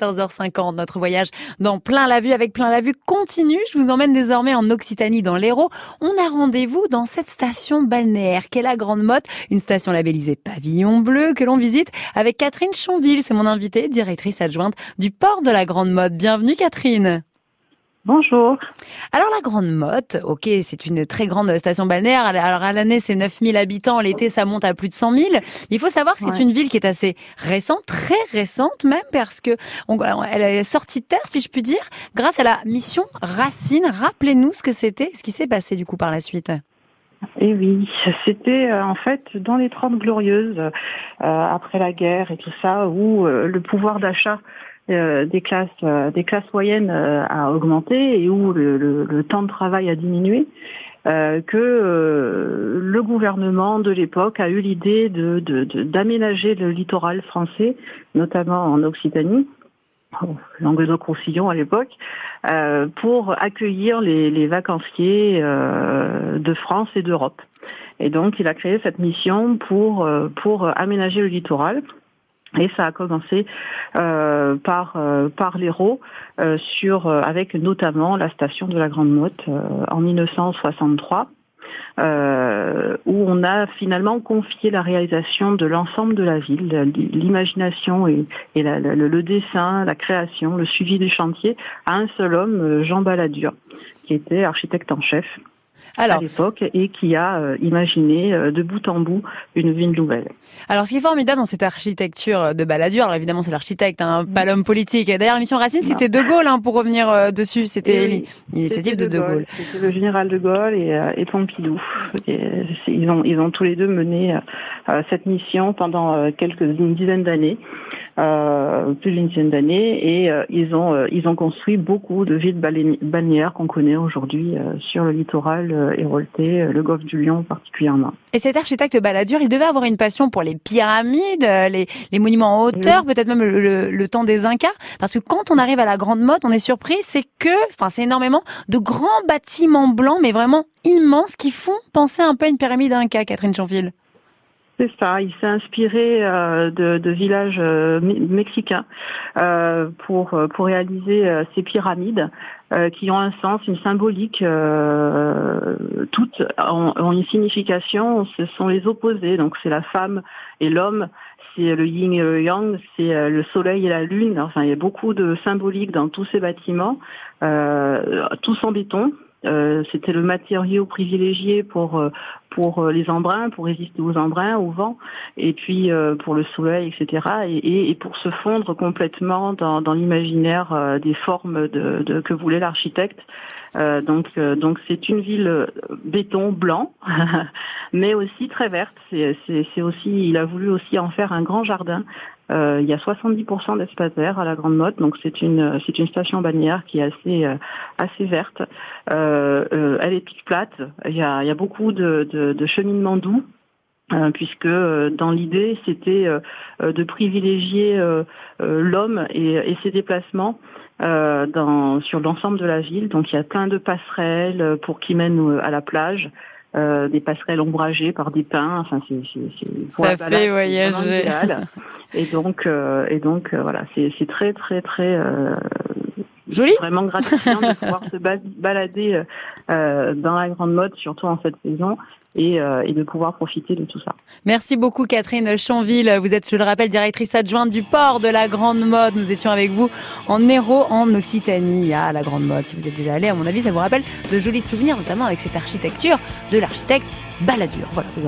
14h50, notre voyage dans Plein la Vue avec Plein la Vue continue. Je vous emmène désormais en Occitanie, dans l'Hérault. On a rendez-vous dans cette station balnéaire qu'est la Grande Motte, une station labellisée Pavillon Bleu que l'on visite avec Catherine Chonville. C'est mon invitée, directrice adjointe du port de la Grande Motte. Bienvenue Catherine. Bonjour. Alors la Grande Motte, ok, c'est une très grande station balnéaire. Alors à l'année, c'est 9000 habitants. L'été, ça monte à plus de 100 000. Il faut savoir que c'est une ville qui est assez récente, très récente même, parce que elle est sortie de terre, si je puis dire, grâce à la mission Racine. Rappelez-nous ce que c'était, ce qui s'est passé du coup par la suite. Eh oui, c'était euh, en fait dans les Trente Glorieuses, euh, après la guerre et tout ça, où euh, le pouvoir d'achat euh, des classes euh, des classes moyennes euh, a augmenté et où le, temps de travail a diminué, que le gouvernement de l'époque a eu l'idée de, d'aménager le littoral français, notamment en Occitanie, Languedoc-Roussillon à l'époque, pour accueillir les, les vacanciers de France et d'Europe. Et donc, il a créé cette mission pour pour aménager le littoral. Et ça a commencé euh, par euh, par l'Hérault euh, sur euh, avec notamment la station de la Grande Motte en 1963. où on a finalement confié la réalisation de l'ensemble de la ville, l'imagination et, et le, dessin, la création, le suivi du chantier à un seul homme, Jean Balladur, qui était architecte en chef alors, à l'époque et qui a euh, imaginé euh, de bout en bout une ville nouvelle. Alors, ce qui est formidable dans cette architecture de Balladur, alors évidemment c'est l'architecte, hein, pas l'homme politique. D'ailleurs, Mission Racine, c'était De Gaulle, hein, pour revenir euh, dessus. C'était l'initiative de De Gaulle. C'était le général De Gaulle et, et Pompidou. ils ont ils ont tous les deux mené cette mission pendant quelques une dizaine d'années. Euh, plus d'une dizaine d'années et euh, ils ont euh, ils ont construit beaucoup de villes balnéaires qu'on connaît aujourd'hui sur le littoral héroltais, le golfe du Lion particulièrement. Et cet architecte Balladur, il devait avoir une passion pour les pyramides, les, les monuments en hauteur, peut-être même le, le, temps des Incas, parce que quand on arrive à la Grande Motte, on est surpris, c'est que, enfin c'est énormément de grands bâtiments blancs, mais vraiment immenses, qui font penser un peu à une pyramide Inca, Catherine Chanville. C'est ça, il s'est inspiré euh, de, de, villages euh, mexicains euh, pour, pour réaliser ces pyramides qui ont un sens, une symbolique, toutes ont, une signification, ce sont les opposés, donc c'est la femme et l'homme, c'est le yin et le yang, c'est le soleil et la lune, enfin il y a beaucoup de symbolique dans tous ces bâtiments, tous en béton, euh, c'était le matériau privilégié pour euh, pour euh, les embruns, pour résister aux embruns, au vent, et puis pour le soleil, etc. Et, et, pour se fondre complètement dans, dans l'imaginaire des formes de, de que voulait l'architecte. donc donc c'est une ville béton blanc, mais aussi très verte. C'est aussi il a voulu aussi en faire un grand jardin euh, il y a 70% d'espace vert à la Grande Motte, donc c'est une c'est une station balnéaire qui est assez euh, assez verte. Euh, elle est toute plate. Il y a, il y a beaucoup de, de, de cheminements doux. puisque dans l'idée c'était de privilégier l'homme et, et, ses déplacements dans, sur l'ensemble de la ville. Donc il y a plein de passerelles pour qui mènent à la plage. Euh, des passerelles ombragées par des pins. Enfin, c'est, ça fait voyager. et donc, euh, et donc, euh, voilà, c'est, très, très, très joli. Vraiment gratifiant de pouvoir se balader dans la grande mode, surtout en cette saison, et, euh, et, de pouvoir profiter de tout ça. Merci beaucoup Catherine Chanville. Vous êtes, je le rappelle, directrice adjointe du port de la Grande Mode. Nous étions avec vous en Hérault, en Occitanie, à la Grande Mode. Si vous êtes déjà allé, à mon avis, ça vous rappelle de jolis souvenirs, notamment avec cette architecture de l'architecte Balladur. Voilà, vous aurez